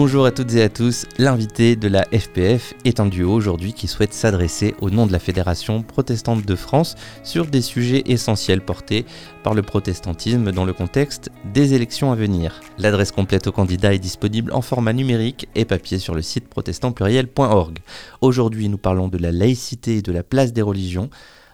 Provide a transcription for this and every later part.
Bonjour à toutes et à tous, l'invité de la FPF est un duo aujourd'hui qui souhaite s'adresser au nom de la Fédération protestante de France sur des sujets essentiels portés par le protestantisme dans le contexte des élections à venir. L'adresse complète aux candidats est disponible en format numérique et papier sur le site protestantpluriel.org. Aujourd'hui nous parlons de la laïcité et de la place des religions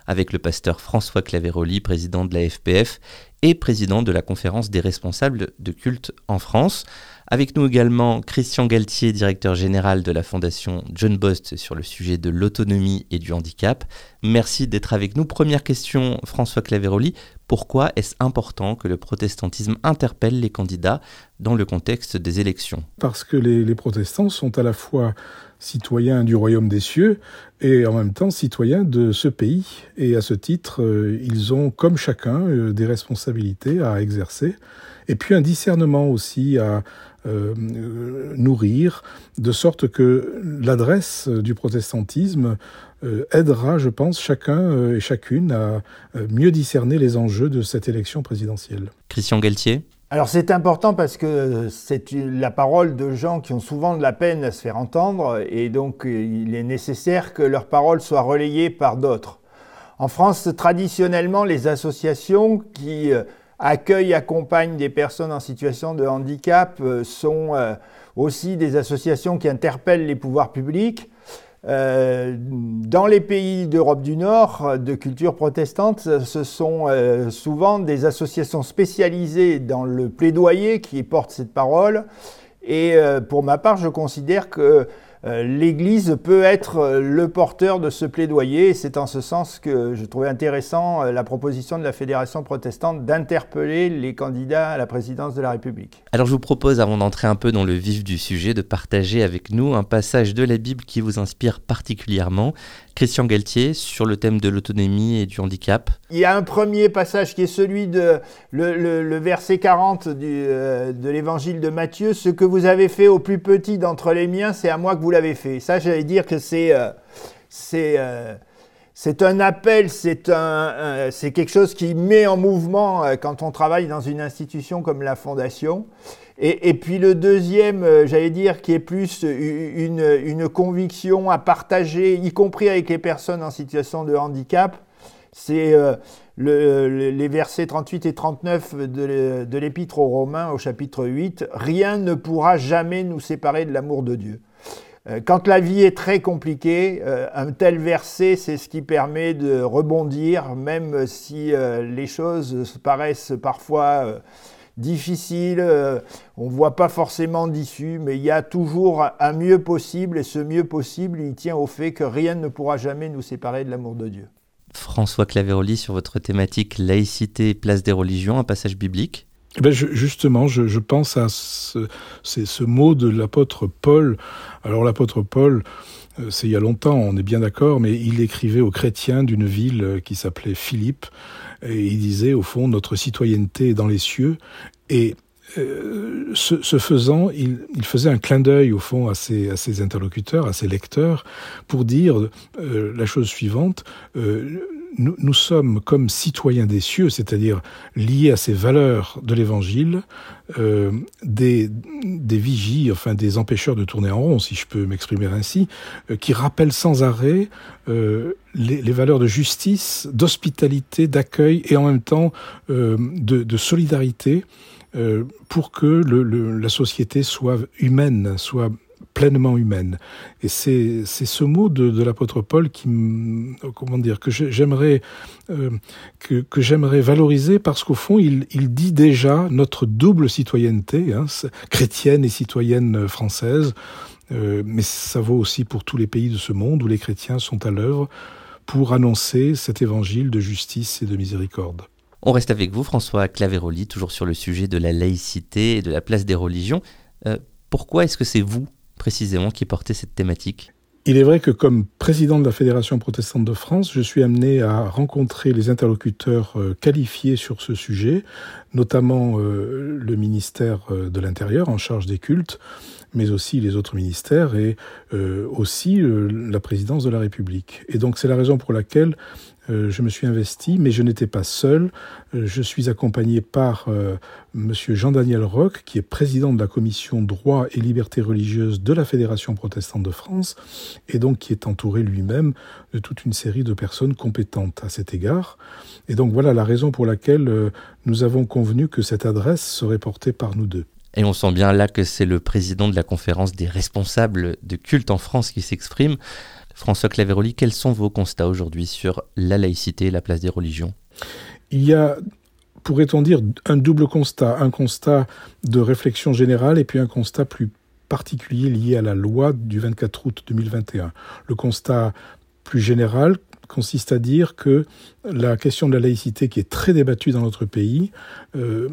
avec le pasteur François Claveroli, président de la FPF et président de la conférence des responsables de culte en France. Avec nous également Christian Galtier, directeur général de la Fondation John Bost sur le sujet de l'autonomie et du handicap. Merci d'être avec nous. Première question, François Claveroli. Pourquoi est-ce important que le protestantisme interpelle les candidats dans le contexte des élections? Parce que les, protestants sont à la fois citoyens du royaume des cieux et en même temps citoyens de ce pays. Et à ce titre, euh, ils ont, comme chacun, euh, des responsabilités à exercer et puis un discernement aussi à euh, nourrir, de sorte que l'adresse du protestantisme euh, aidera, je pense, chacun euh, et chacune à mieux discerner les enjeux de cette élection présidentielle. Christian Galtier? Alors c'est important parce que c'est la parole de gens qui ont souvent de la peine à se faire entendre et donc il est nécessaire que leur parole soit relayée par d'autres. En France, traditionnellement, les associations qui accueillent, accompagnent des personnes en situation de handicap euh, sont euh, aussi des associations qui interpellent les pouvoirs publics. Euh, dans les pays d'Europe du Nord, de culture protestante, ce sont souvent des associations spécialisées dans le plaidoyer qui portent cette parole. Et pour ma part, je considère que l'Église peut être euh, le porteur de ce plaidoyer. C'est en ce sens que je trouvais intéressant euh, la proposition de la Fédération protestante d'interpeller les candidats à la présidence de la République. Alors je vous propose, avant d'entrer un peu dans le vif du sujet, de partager avec nous un passage de la Bible qui vous inspire particulièrement. Christian Galtier sur le thème de l'autonomie et du handicap. Il y a un premier passage qui est celui de le, verset 40 euh, de l'évangile de Matthieu. Ce que vous avez fait au plus petit d'entre les miens, c'est à moi que vous l'avez fait. Ça, j'allais dire que c'est euh, euh, c'est un appel, c'est un, c'est quelque chose qui met en mouvement quand on travaille dans une institution comme la Fondation. Et, puis le deuxième, euh, j'allais dire, qui est plus une, conviction à partager, y compris avec les personnes en situation de handicap, c'est euh, les versets 38 et 39 de l'Épître aux Romains au chapitre 8. Rien ne pourra jamais nous séparer de l'amour de Dieu. Euh, quand la vie est très compliquée, un tel verset, c'est ce qui permet de rebondir, même si les choses paraissent parfois difficile, euh, on ne voit pas forcément d'issue, mais il y a toujours un mieux possible, et ce mieux possible, il tient au fait que rien ne pourra jamais nous séparer de l'amour de Dieu. François Claveroli, sur votre thématique laïcité, place des religions, un passage biblique eh ben justement, je, pense à ce, ce mot de l'apôtre Paul. Alors l'apôtre Paul, euh, c'est il y a longtemps, on est bien d'accord, mais il écrivait aux chrétiens d'une ville euh, qui s'appelait Philippe, il disait, au fond, notre citoyenneté est dans les cieux, et euh, ce, faisant, il, faisait un clin d'œil au fond à ses, à ses, interlocuteurs, à ses lecteurs, pour dire la chose suivante nous, sommes comme citoyens des cieux, c'est-à-dire liés à ces valeurs de l'Évangile, euh, des, des vigies, enfin des empêcheurs de tourner en rond, si je peux m'exprimer ainsi, euh, qui rappellent sans arrêt euh, les, valeurs de justice, d'hospitalité, d'accueil et en même temps de, de, solidarité pour que la société soit humaine, soit pleinement humaine. Et c'est ce mot de, de l'apôtre Paul qui, comment dire, que j'aimerais euh, que, que valoriser parce qu'au fond, il, il, dit déjà notre double citoyenneté, hein, chrétienne et citoyenne française. Euh, mais ça vaut aussi pour tous les pays de ce monde où les chrétiens sont à l'œuvre pour annoncer cet évangile de justice et de miséricorde. On reste avec vous, François Claveroli, toujours sur le sujet de la laïcité et de la place des religions. Euh, pourquoi est-ce que c'est vous précisément qui portait cette thématique Il est vrai que comme président de la Fédération protestante de France, je suis amené à rencontrer les interlocuteurs euh, qualifiés sur ce sujet, notamment euh, le ministère euh, de l'Intérieur en charge des cultes, mais aussi les autres ministères et aussi la présidence de la République. Et donc c'est la raison pour laquelle je me suis investi, mais je n'étais pas seul. Euh, je suis accompagné par euh, Monsieur Jean-Daniel Roch, qui est président de la commission droit et liberté religieuse de la Fédération protestante de France, et donc qui est entouré lui-même de toute une série de personnes compétentes à cet égard. Et donc voilà la raison pour laquelle nous avons convenu que cette adresse serait portée par nous deux. Et on sent bien là que c'est le président de la conférence des responsables de culte en France qui s'exprime. François Claveroli, quels sont vos constats aujourd'hui sur la laïcité et la place des religions? Il y a, pourrait-on dire, un double constat. Un constat de réflexion générale et puis un constat plus particulier lié à la loi du 24 août 2021. Le constat plus général consiste à dire que la question de la laïcité, qui est très débattue dans notre pays, euh,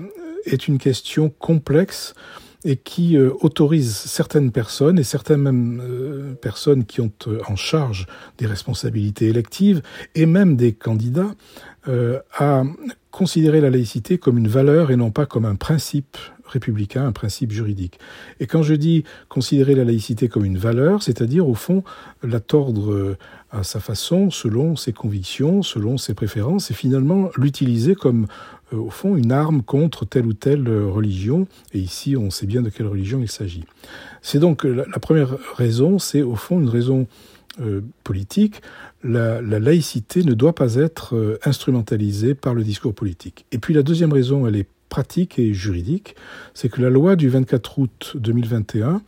est une question complexe et qui euh, autorise certaines personnes et certaines même euh, personnes qui ont euh, en charge des responsabilités électives et même des candidats à considérer la laïcité comme une valeur et non pas comme un principe républicain, un principe juridique. Et quand je dis considérer la laïcité comme une valeur, c'est-à-dire au fond la tordre à sa façon, selon ses convictions, selon ses préférences, et finalement l'utiliser comme au fond, une arme contre telle ou telle euh, religion. Et ici, on sait bien de quelle religion il s'agit. C'est donc euh, la, première raison, c'est au fond une raison politique. La, laïcité ne doit pas être instrumentalisée par le discours politique. Et puis la deuxième raison, elle est pratique et juridique, c'est que la loi du 24 août 2021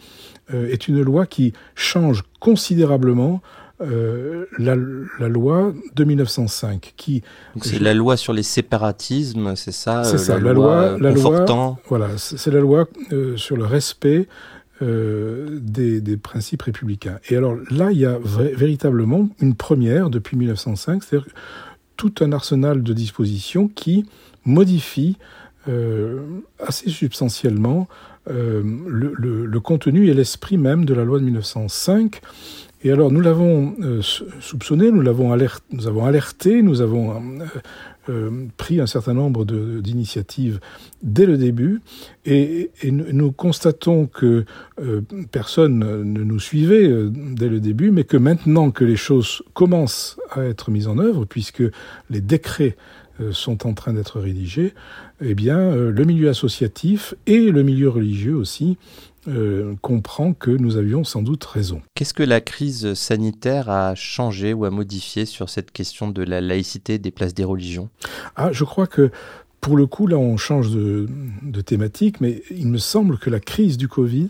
est une loi qui change considérablement euh, la, loi de 1905 qui c'est la loi sur les séparatismes c'est ça c'est ça la, loi, la loi voilà c'est la loi euh, sur le respect euh, des, des, principes républicains. Et alors là il y a véritablement une première depuis 1905 c'est-à-dire tout un arsenal de dispositions qui modifie assez substantiellement le, le, contenu et l'esprit même de la loi de 1905 et alors, nous l'avons euh, soupçonné, nous l'avons alert, nous avons alerté, nous avons euh, euh, pris un certain nombre d'initiatives dès le début, et, et nous constatons que personne ne nous suivait dès le début, mais que maintenant que les choses commencent à être mises en œuvre, puisque les décrets sont en train d'être rédigés, eh bien, le milieu associatif et le milieu religieux aussi euh, comprend que nous avions sans doute raison. Qu'est-ce que la crise sanitaire a changé ou a modifié sur cette question de la laïcité des places des religions? Ah, je crois que pour le coup, là, on change de, de, thématique, mais il me semble que la crise du Covid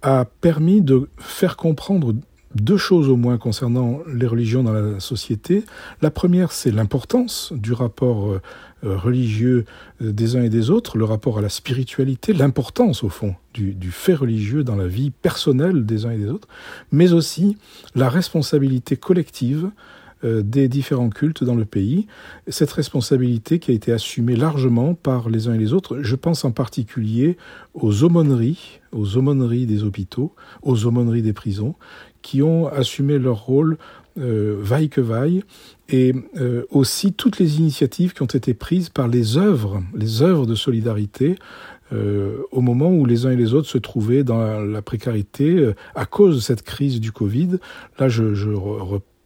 a permis de faire comprendre deux choses au moins concernant les religions dans la société. La première, c'est l'importance du rapport euh, euh, religieux euh, des uns et des autres, le rapport à la spiritualité, l'importance au fond du, fait religieux dans la vie personnelle des uns et des autres, mais aussi la responsabilité collective des différents cultes dans le pays. Cette responsabilité qui a été assumée largement par les uns et les autres, je pense en particulier aux aumôneries, aux aumôneries des hôpitaux, aux aumôneries des prisons, qui ont assumé leur rôle euh, vaille que vaille, et euh, aussi toutes les initiatives qui ont été prises par les œuvres, les œuvres de solidarité, euh, au moment où les uns et les autres se trouvaient dans la, précarité à cause de cette crise du Covid. Là, je, je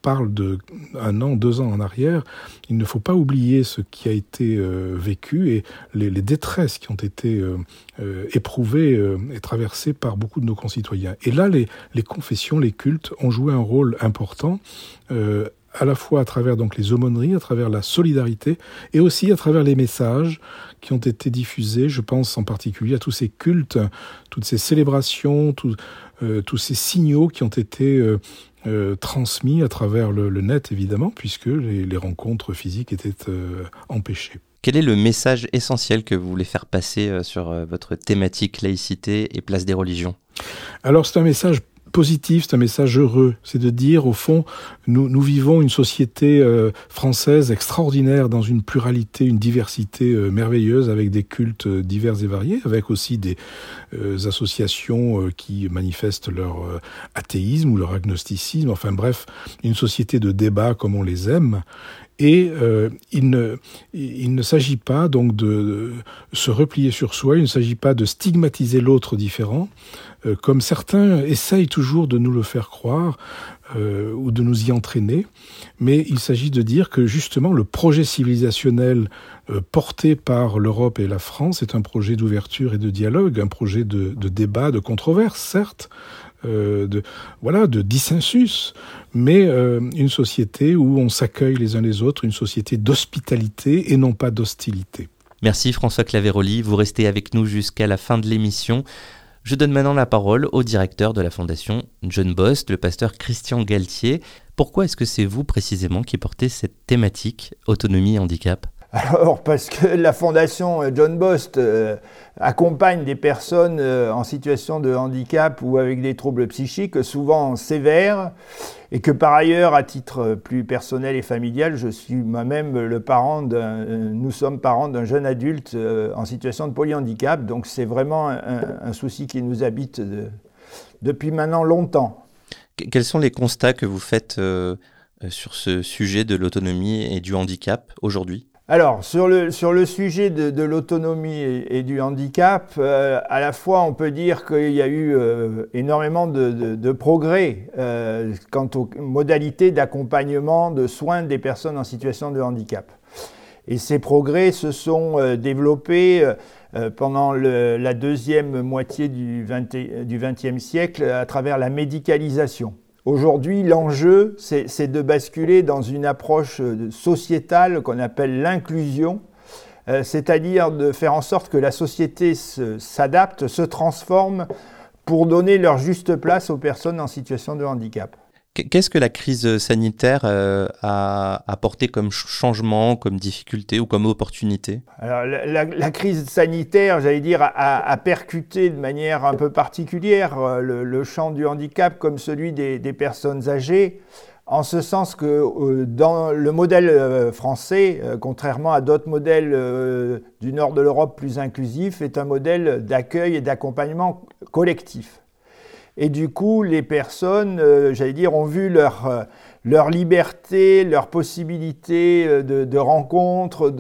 parle de un an, deux ans en arrière, il ne faut pas oublier ce qui a été euh, vécu et les, détresses qui ont été euh, euh, éprouvées et traversées par beaucoup de nos concitoyens. Et là, les, confessions, les cultes ont joué un rôle important à la fois à travers donc les aumôneries, à travers la solidarité, et aussi à travers les messages qui ont été diffusés. Je pense en particulier à tous ces cultes, toutes ces célébrations, tous ces signaux qui ont été euh, transmis à travers le, net, évidemment, puisque les, rencontres physiques étaient euh, empêchées. Quel est le message essentiel que vous voulez faire passer euh, sur votre thématique laïcité et place des religions? Alors c'est un message positif, c'est un message heureux. C'est de dire, au fond, nous, vivons une société euh, française extraordinaire dans une pluralité, une diversité euh, merveilleuse, avec des cultes divers et variés, avec aussi des associations qui manifestent leur athéisme ou leur agnosticisme. Enfin bref, une société de débat comme on les aime. Et euh, il ne, il ne s'agit pas donc de se replier sur soi, il ne s'agit pas de stigmatiser l'autre différent, euh, comme certains essayent toujours de nous le faire croire euh, ou de nous y entraîner, mais il s'agit de dire que justement le projet civilisationnel porté par l'Europe et la France est un projet d'ouverture et de dialogue, un projet de, débat, de controverse, certes, euh, de voilà de dissensus, mais euh, une société où on s'accueille les uns les autres, une société d'hospitalité et non pas d'hostilité. Merci François Claveroli, vous restez avec nous jusqu'à la fin de l'émission. Je donne maintenant la parole au directeur de la fondation John Bost, le pasteur Christian Galtier. Pourquoi est-ce que c'est vous précisément qui portez cette thématique autonomie et handicap? Alors, parce que la fondation euh, John Bost euh, accompagne des personnes euh, en situation de handicap ou avec des troubles psychiques, souvent sévères, et que par ailleurs, à titre plus personnel et familial, je suis moi-même le parent d'un, nous sommes parents d'un jeune adulte en situation de polyhandicap, donc c'est vraiment un, souci qui nous habite depuis maintenant longtemps. Quels sont les constats que vous faites sur ce sujet de l'autonomie et du handicap aujourd'hui? Alors, sur le, sujet de, l'autonomie et, du handicap, euh, à la fois, on peut dire qu'il y a eu euh, énormément de, progrès euh, quant aux modalités d'accompagnement, de soins des personnes en situation de handicap. Et ces progrès se sont développés pendant la deuxième moitié du XXe siècle à travers la médicalisation. Aujourd'hui, l'enjeu, c'est de basculer dans une approche euh, sociétale qu'on appelle l'inclusion, euh, c'est-à-dire de faire en sorte que la société s'adapte, se transforme pour donner leur juste place aux personnes en situation de handicap. Qu'est-ce que la crise sanitaire euh, a apporté comme changement, comme difficulté ou comme opportunité? Alors, la, crise sanitaire, j'allais dire, a, percuté de manière un peu particulière euh, le, champ du handicap comme celui des, personnes âgées, en ce sens que euh, dans le modèle français, contrairement à d'autres modèles du nord de l'Europe plus inclusifs, est un modèle d'accueil et d'accompagnement collectif. Et du coup, les personnes, euh, j'allais dire, ont vu leur, euh, leur liberté, leur possibilité euh, de, de rencontres,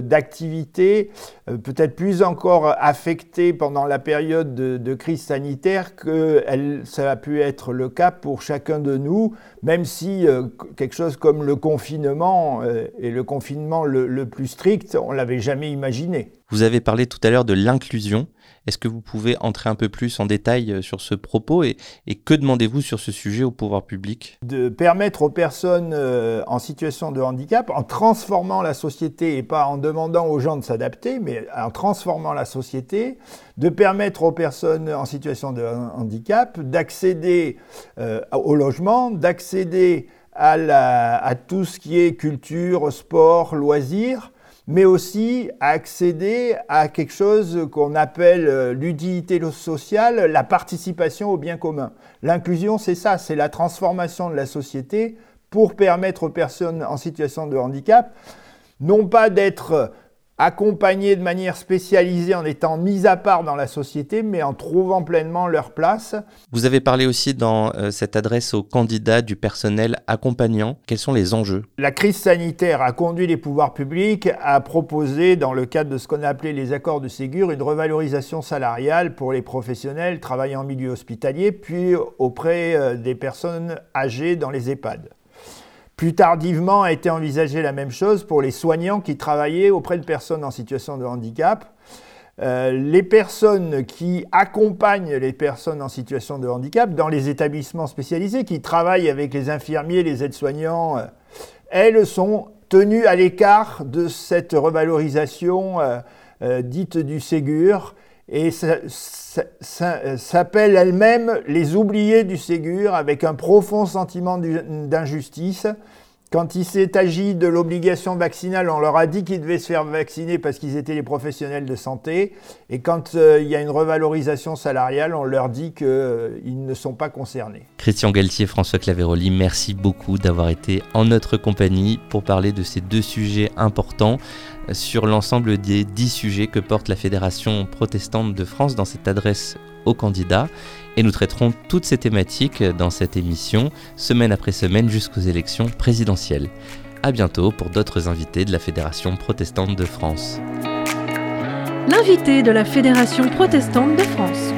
d'activités, peut-être plus encore affectées pendant la période de, crise sanitaire que ça a pu être le cas pour chacun de nous, même si quelque chose comme le confinement et le confinement le, le plus strict, on l'avait jamais imaginé. Vous avez parlé tout à l'heure de l'inclusion. Est-ce que vous pouvez entrer un peu plus en détail euh, sur ce propos et, que demandez-vous sur ce sujet au pouvoir public? De permettre aux personnes euh, en situation de handicap, en transformant la société et pas en demandant aux gens de s'adapter, mais en transformant la société, de permettre aux personnes en situation de handicap d'accéder euh, au logement, d'accéder à, à tout ce qui est culture, sport, loisirs, mais aussi accéder à quelque chose qu'on appelle euh, l'utilité sociale, la participation au bien commun. L'inclusion, c'est ça, c'est la transformation de la société pour permettre aux personnes en situation de handicap, non pas d'être accompagnés de manière spécialisée en étant mis à part dans la société, mais en trouvant pleinement leur place. Vous avez parlé aussi dans euh, cette adresse aux candidats du personnel accompagnant. Quels sont les enjeux? La crise sanitaire a conduit les pouvoirs publics à proposer, dans le cadre de ce qu'on a appelé les accords de Ségur, une revalorisation salariale pour les professionnels travaillant en milieu hospitalier, puis auprès euh, des personnes âgées dans les EHPAD. Plus tardivement a été envisagée la même chose pour les soignants qui travaillaient auprès de personnes en situation de handicap. Euh, les personnes qui accompagnent les personnes en situation de handicap dans les établissements spécialisés, qui travaillent avec les infirmiers, les aides-soignants, euh, elles sont tenues à l'écart de cette revalorisation euh, dite du Ségur et s'appellent elles-mêmes les oubliés du Ségur avec un profond sentiment d'injustice quand il s'est agi de l'obligation vaccinale, on leur a dit qu'ils devaient se faire vacciner parce qu'ils étaient les professionnels de santé. Et quand euh, il y a une revalorisation salariale, on leur dit qu'ils euh, ne sont pas concernés. Christian Galtier, François Claveroli, merci beaucoup d'avoir été en notre compagnie pour parler de ces deux sujets importants sur l'ensemble des dix sujets que porte la Fédération protestante de France dans cette adresse aux candidats. Et nous traiterons toutes ces thématiques dans cette émission, semaine après semaine jusqu'aux élections présidentielles. A bientôt pour d'autres invités de la Fédération protestante de France. L'invité de la Fédération protestante de France.